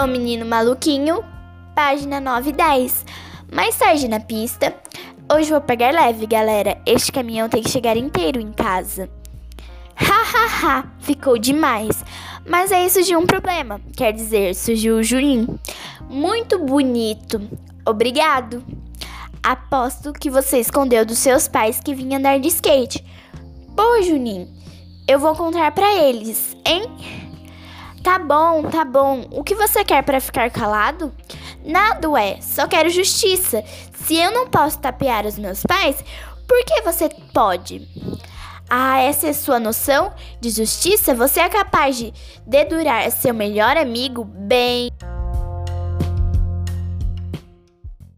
O Menino Maluquinho, página 9 e 10. Mais tarde na pista. Hoje vou pegar leve, galera. Este caminhão tem que chegar inteiro em casa. Ha ha ha, ficou demais. Mas aí surgiu um problema. Quer dizer, surgiu o Juninho. Muito bonito. Obrigado. Aposto que você escondeu dos seus pais que vinha andar de skate. Pô, Juninho, eu vou contar pra eles, hein? Tá bom, tá bom. O que você quer para ficar calado? Nada, ué. Só quero justiça. Se eu não posso tapear os meus pais, por que você pode? Ah, essa é sua noção de justiça? Você é capaz de dedurar seu melhor amigo bem.